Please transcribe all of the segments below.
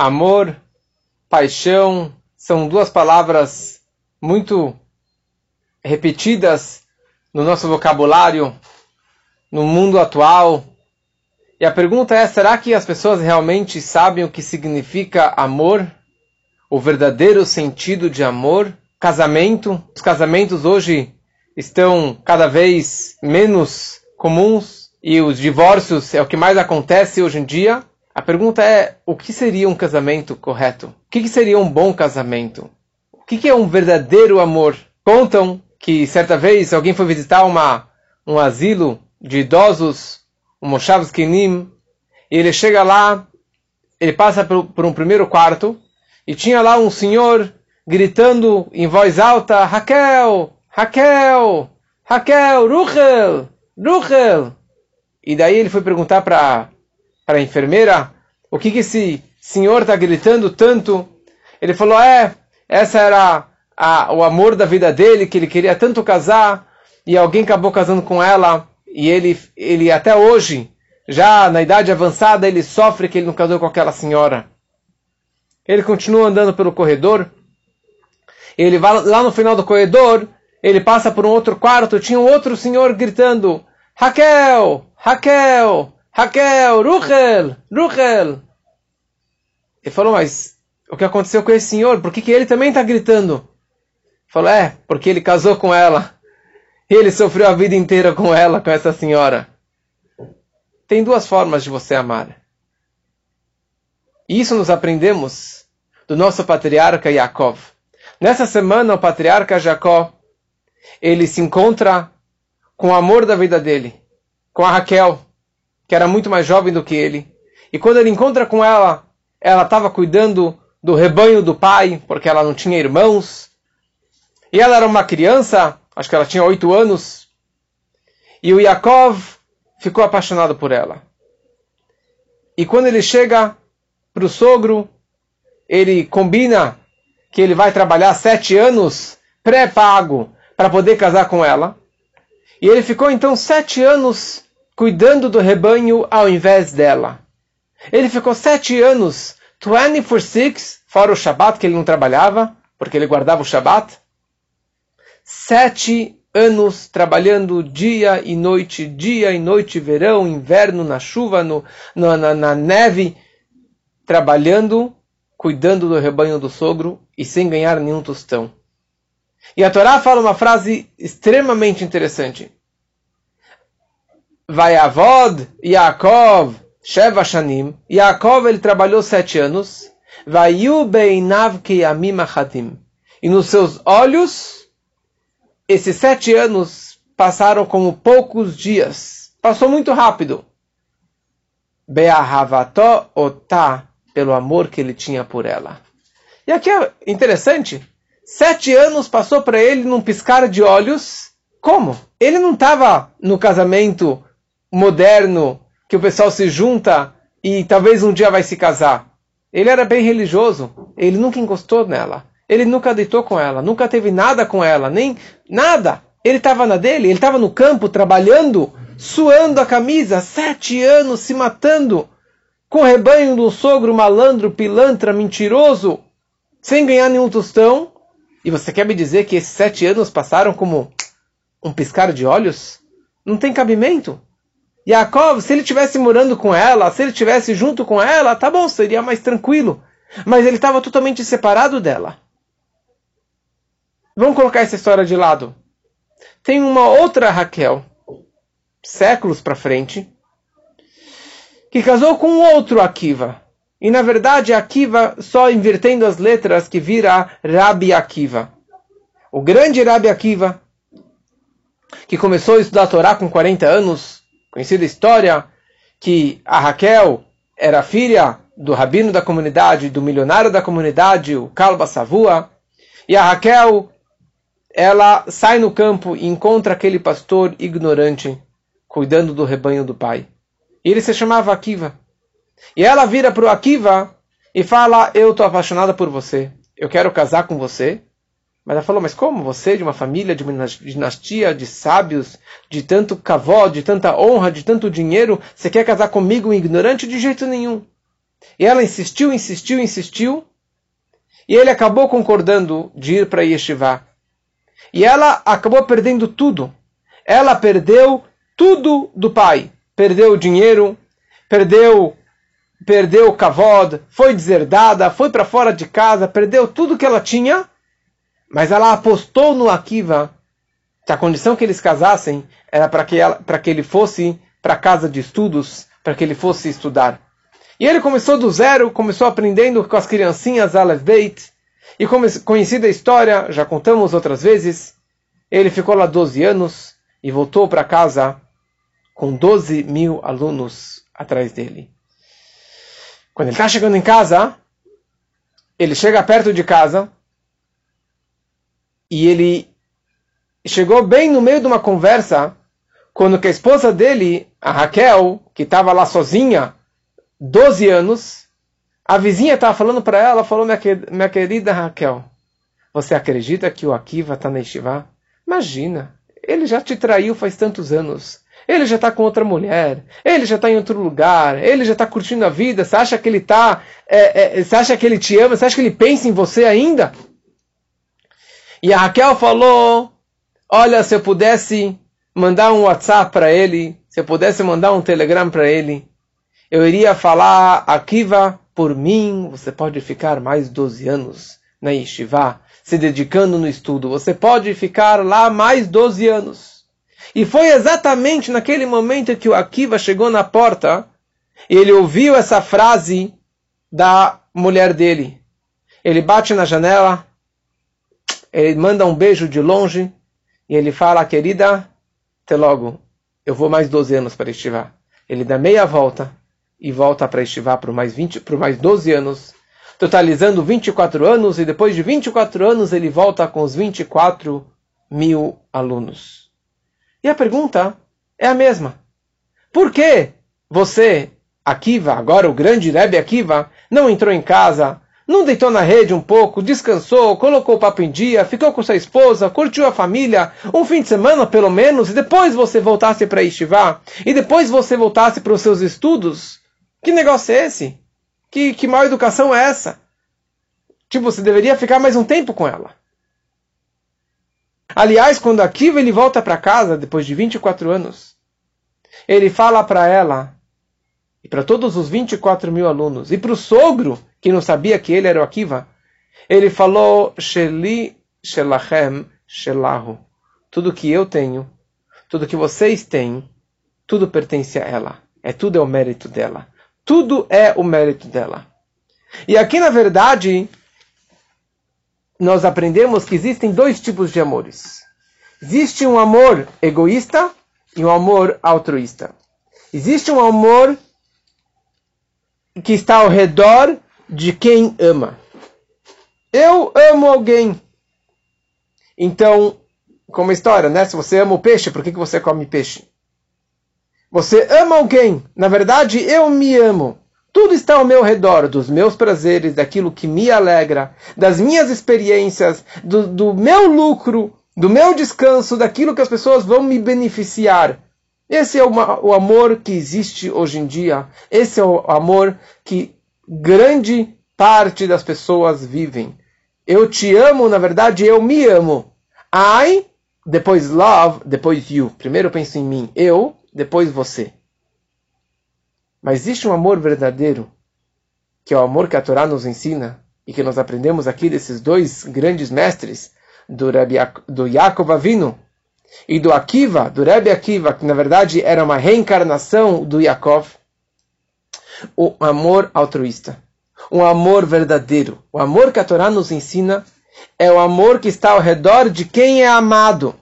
Amor, paixão, são duas palavras muito repetidas no nosso vocabulário, no mundo atual. E a pergunta é: será que as pessoas realmente sabem o que significa amor? O verdadeiro sentido de amor? Casamento? Os casamentos hoje estão cada vez menos comuns e os divórcios é o que mais acontece hoje em dia. A pergunta é: o que seria um casamento correto? O que seria um bom casamento? O que é um verdadeiro amor? Contam que certa vez alguém foi visitar uma, um asilo de idosos, um Moshav Zkinim, e ele chega lá, ele passa por, por um primeiro quarto, e tinha lá um senhor gritando em voz alta: Raquel, Raquel, Raquel, Ruchel, Ruchel. E daí ele foi perguntar para a enfermeira o que, que esse senhor está gritando tanto. Ele falou: É, essa era a, o amor da vida dele, que ele queria tanto casar, e alguém acabou casando com ela, e ele, ele até hoje, já na idade avançada, ele sofre que ele não casou com aquela senhora. Ele continua andando pelo corredor. Ele vai lá no final do corredor, ele passa por um outro quarto, tinha um outro senhor gritando: Raquel, Raquel, Raquel, Ruchel, Ruchel. Ele falou, mas o que aconteceu com esse senhor? Por que, que ele também está gritando? Falou, é, porque ele casou com ela. E ele sofreu a vida inteira com ela, com essa senhora. Tem duas formas de você amar. E isso nos aprendemos do nosso patriarca Yaakov. Nessa semana, o patriarca Jacó, ele se encontra com o amor da vida dele, com a Raquel, que era muito mais jovem do que ele. E quando ele encontra com ela, ela estava cuidando do rebanho do pai, porque ela não tinha irmãos. E ela era uma criança, acho que ela tinha oito anos. E o Yaakov ficou apaixonado por ela. E quando ele chega para o sogro, ele combina que ele vai trabalhar sete anos pré-pago para poder casar com ela. E ele ficou então sete anos cuidando do rebanho ao invés dela. Ele ficou sete anos, 24-6, fora o Shabat que ele não trabalhava, porque ele guardava o Shabat. Sete anos trabalhando dia e noite, dia e noite, verão, inverno, na chuva, no, na, na, na neve, trabalhando cuidando do rebanho do sogro e sem ganhar nenhum tostão. E a Torá fala uma frase extremamente interessante. Vai Avod Yaakov Sheva Shanim. Yaakov ele trabalhou sete anos. Vai Beinav Keyamim Achatim. E nos seus olhos, esses sete anos passaram como poucos dias. Passou muito rápido. Be'ahavato otah pelo amor que ele tinha por ela. E aqui é interessante. Sete anos passou para ele num piscar de olhos. Como? Ele não estava no casamento moderno que o pessoal se junta e talvez um dia vai se casar. Ele era bem religioso. Ele nunca encostou nela. Ele nunca deitou com ela. Nunca teve nada com ela. Nem nada. Ele estava na dele. Ele estava no campo trabalhando, suando a camisa. Sete anos se matando com o rebanho do sogro malandro, pilantra, mentiroso, sem ganhar nenhum tostão. E você quer me dizer que esses sete anos passaram como um piscar de olhos? Não tem cabimento. Yaakov, se ele tivesse morando com ela, se ele tivesse junto com ela, tá bom, seria mais tranquilo. Mas ele estava totalmente separado dela. Vamos colocar essa história de lado. Tem uma outra Raquel, séculos para frente, que casou com outro Akiva. E na verdade Akiva, só invertendo as letras, que vira Rabi Akiva. O grande Rabi Akiva, que começou a estudar a Torá com 40 anos, conhecida história que a Raquel era filha do rabino da comunidade, do milionário da comunidade, o Kalba Savua, e a Raquel, ela sai no campo e encontra aquele pastor ignorante cuidando do rebanho do pai. E ele se chamava Akiva. E ela vira para o Akiva e fala: Eu estou apaixonada por você. Eu quero casar com você. Mas ela falou: Mas como? Você de uma família, de uma dinastia, de sábios, de tanto cavó, de tanta honra, de tanto dinheiro, você quer casar comigo, um ignorante? De jeito nenhum. E ela insistiu, insistiu, insistiu. E ele acabou concordando de ir para Yeshiva. E ela acabou perdendo tudo. Ela perdeu tudo do pai. Perdeu o dinheiro, perdeu perdeu o kavod, foi deserdada, foi para fora de casa, perdeu tudo que ela tinha, mas ela apostou no Akiva que a condição que eles casassem era para que, que ele fosse para a casa de estudos, para que ele fosse estudar. E ele começou do zero, começou aprendendo com as criancinhas Aleph Beit, e conhecida a história, já contamos outras vezes, ele ficou lá 12 anos e voltou para casa com 12 mil alunos atrás dele. Quando ele está chegando em casa, ele chega perto de casa e ele chegou bem no meio de uma conversa quando que a esposa dele, a Raquel, que estava lá sozinha, 12 anos, a vizinha estava falando para ela, falou, minha, minha querida Raquel, você acredita que o Akiva está na Estivá? Imagina, ele já te traiu faz tantos anos. Ele já está com outra mulher, ele já está em outro lugar, ele já está curtindo a vida. Você acha que ele tá, é, é, você acha que ele te ama? Você acha que ele pensa em você ainda? E a Raquel falou: Olha, se eu pudesse mandar um WhatsApp para ele, se eu pudesse mandar um Telegram para ele, eu iria falar: Akiva, por mim, você pode ficar mais 12 anos na Yeshiva, se dedicando no estudo. Você pode ficar lá mais 12 anos. E foi exatamente naquele momento que o Akiva chegou na porta e ele ouviu essa frase da mulher dele. Ele bate na janela, ele manda um beijo de longe e ele fala, querida, até logo, eu vou mais 12 anos para estivar. Ele dá meia volta e volta para estivar por mais, 20, por mais 12 anos, totalizando 24 anos, e depois de 24 anos ele volta com os 24 mil alunos. E a pergunta é a mesma. Por que você, Akiva, agora o grande Rebbe Akiva, não entrou em casa, não deitou na rede um pouco, descansou, colocou o papo em dia, ficou com sua esposa, curtiu a família, um fim de semana pelo menos, e depois você voltasse para Estivá, e depois você voltasse para os seus estudos? Que negócio é esse? Que, que mal educação é essa? Tipo, você deveria ficar mais um tempo com ela. Aliás, quando Akiva ele volta para casa depois de 24 anos, ele fala para ela e para todos os 24 mil alunos e para o sogro que não sabia que ele era o Akiva, ele falou Sheli Shelachem Shelahu. Tudo que eu tenho, tudo que vocês têm, tudo pertence a ela. É tudo é o mérito dela. Tudo é o mérito dela. E aqui, na verdade, nós aprendemos que existem dois tipos de amores. Existe um amor egoísta e um amor altruísta. Existe um amor que está ao redor de quem ama. Eu amo alguém. Então, como história, né? Se você ama o peixe, por que, que você come peixe? Você ama alguém. Na verdade, eu me amo. Tudo está ao meu redor, dos meus prazeres, daquilo que me alegra, das minhas experiências, do, do meu lucro, do meu descanso, daquilo que as pessoas vão me beneficiar. Esse é o amor que existe hoje em dia. Esse é o amor que grande parte das pessoas vivem. Eu te amo, na verdade, eu me amo. I, depois love, depois you. Primeiro eu penso em mim, eu, depois você. Mas existe um amor verdadeiro, que é o amor que a Torá nos ensina e que nós aprendemos aqui desses dois grandes mestres, do, Rebbe, do Yaakov Avinu e do Akiva, do Rebbe Akiva, que na verdade era uma reencarnação do Yaakov, o amor altruísta, um amor verdadeiro. O amor que a Torá nos ensina é o amor que está ao redor de quem é amado.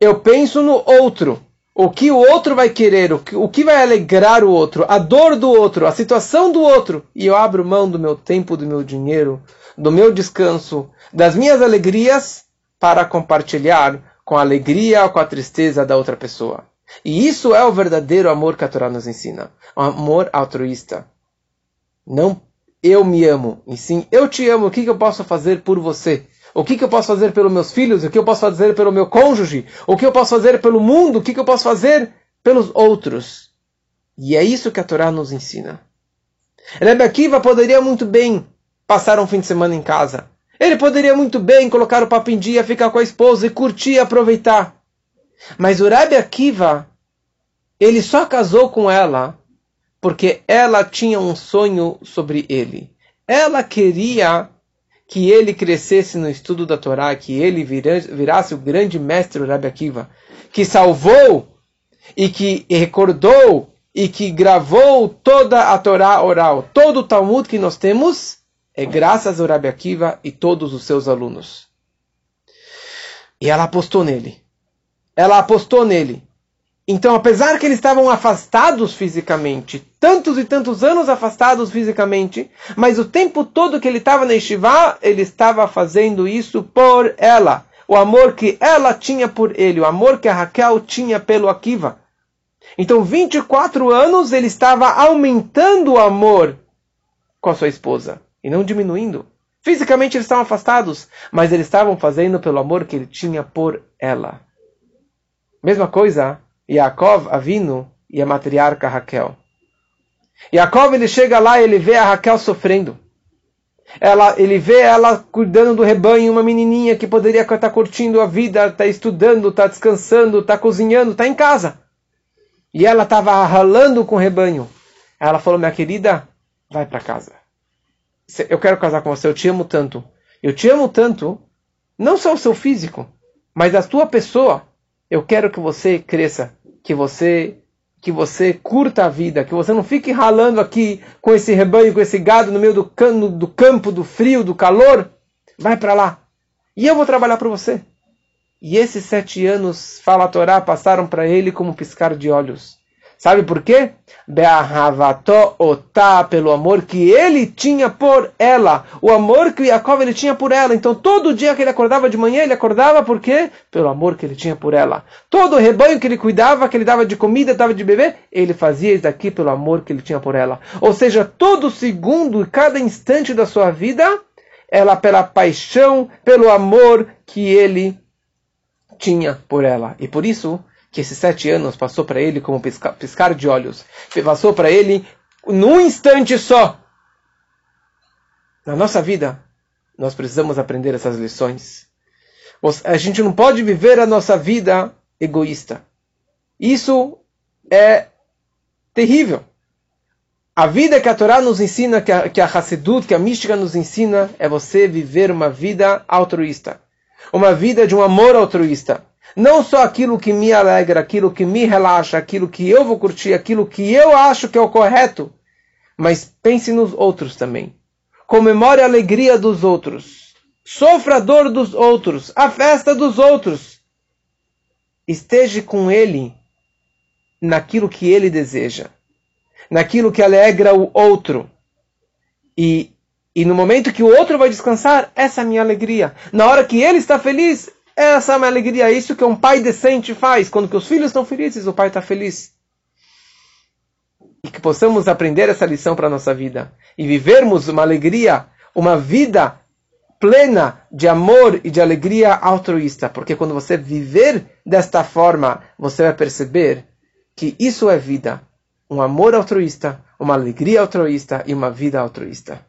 Eu penso no outro o que o outro vai querer, o que, o que vai alegrar o outro, a dor do outro, a situação do outro, e eu abro mão do meu tempo, do meu dinheiro, do meu descanso, das minhas alegrias para compartilhar com a alegria ou com a tristeza da outra pessoa. E isso é o verdadeiro amor que a Torá nos ensina, amor altruísta. Não eu me amo, e sim eu te amo, o que eu posso fazer por você? O que, que eu posso fazer pelos meus filhos? O que eu posso fazer pelo meu cônjuge? O que eu posso fazer pelo mundo? O que, que eu posso fazer pelos outros? E é isso que a Torá nos ensina. Rebbe Akiva poderia muito bem passar um fim de semana em casa. Ele poderia muito bem colocar o papo em dia, ficar com a esposa e curtir e aproveitar. Mas o Rebbe Akiva, ele só casou com ela porque ela tinha um sonho sobre ele. Ela queria que ele crescesse no estudo da Torá, que ele virasse o grande mestre Rebbe Akiva, que salvou e que recordou e que gravou toda a Torá oral, todo o Talmud que nós temos, é graças ao Rabbi Akiva e todos os seus alunos. E ela apostou nele. Ela apostou nele. Então, apesar que eles estavam afastados fisicamente, tantos e tantos anos afastados fisicamente, mas o tempo todo que ele estava na Yeshiva, ele estava fazendo isso por ela. O amor que ela tinha por ele, o amor que a Raquel tinha pelo Akiva. Então, 24 anos ele estava aumentando o amor com a sua esposa e não diminuindo. Fisicamente eles estavam afastados, mas eles estavam fazendo pelo amor que ele tinha por ela. Mesma coisa, Yaakov Avino e a matriarca Raquel. Yaakov ele chega lá e ele vê a Raquel sofrendo. Ela, ele vê ela cuidando do rebanho, uma menininha que poderia estar curtindo a vida, está estudando, está descansando, está cozinhando, está em casa. E ela estava ralando com o rebanho. Ela falou: Minha querida, vai para casa. Eu quero casar com você, eu te amo tanto. Eu te amo tanto, não só o seu físico, mas a tua pessoa. Eu quero que você cresça, que você que você curta a vida, que você não fique ralando aqui com esse rebanho, com esse gado no meio do, cano, do campo, do frio, do calor. Vai para lá. E eu vou trabalhar para você. E esses sete anos, fala a Torá, passaram para ele como piscar de olhos. Sabe por quê? Be'ahavató otá, pelo amor que ele tinha por ela. O amor que Yaakov ele tinha por ela. Então todo dia que ele acordava de manhã, ele acordava por quê? Pelo amor que ele tinha por ela. Todo o rebanho que ele cuidava, que ele dava de comida, dava de beber, ele fazia isso daqui pelo amor que ele tinha por ela. Ou seja, todo segundo e cada instante da sua vida, ela pela paixão, pelo amor que ele tinha por ela. E por isso que esses sete anos passou para ele como piscar, piscar de olhos. Passou para ele num instante só. Na nossa vida, nós precisamos aprender essas lições. A gente não pode viver a nossa vida egoísta. Isso é terrível. A vida que a Torá nos ensina, que a, que a Hassedut, que a mística nos ensina, é você viver uma vida altruísta uma vida de um amor altruísta. Não só aquilo que me alegra, aquilo que me relaxa, aquilo que eu vou curtir, aquilo que eu acho que é o correto, mas pense nos outros também. Comemore a alegria dos outros. Sofra a dor dos outros, a festa dos outros. Esteja com ele naquilo que ele deseja, naquilo que alegra o outro. E e no momento que o outro vai descansar, essa é a minha alegria. Na hora que ele está feliz, essa é a minha alegria. É isso que um pai decente faz. Quando que os filhos estão felizes, o pai está feliz. E que possamos aprender essa lição para a nossa vida. E vivermos uma alegria, uma vida plena de amor e de alegria altruísta. Porque quando você viver desta forma, você vai perceber que isso é vida. Um amor altruísta, uma alegria altruísta e uma vida altruísta.